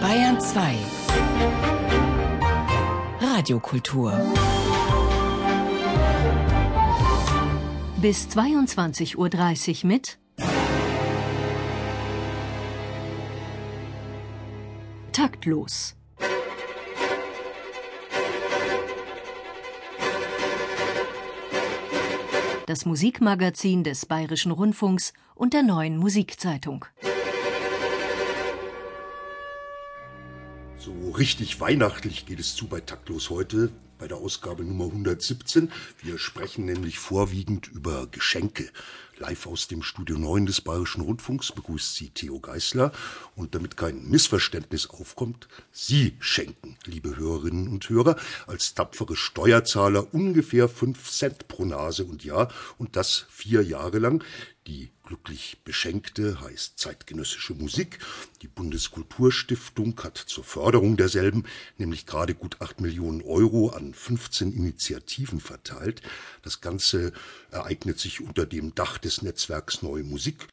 Bayern 2 Radiokultur Bis 22.30 Uhr mit Taktlos. Das Musikmagazin des Bayerischen Rundfunks und der neuen Musikzeitung. So richtig weihnachtlich geht es zu bei Taktlos heute, bei der Ausgabe Nummer 117. Wir sprechen nämlich vorwiegend über Geschenke. Live aus dem Studio 9 des Bayerischen Rundfunks begrüßt Sie Theo Geißler. Und damit kein Missverständnis aufkommt, Sie schenken, liebe Hörerinnen und Hörer, als tapfere Steuerzahler ungefähr 5 Cent pro Nase und Jahr und das vier Jahre lang. Die glücklich Beschenkte heißt zeitgenössische Musik. Die Bundeskulturstiftung hat zur Förderung derselben nämlich gerade gut acht Millionen Euro an 15 Initiativen verteilt. Das Ganze ereignet sich unter dem Dach des Netzwerks Neue Musik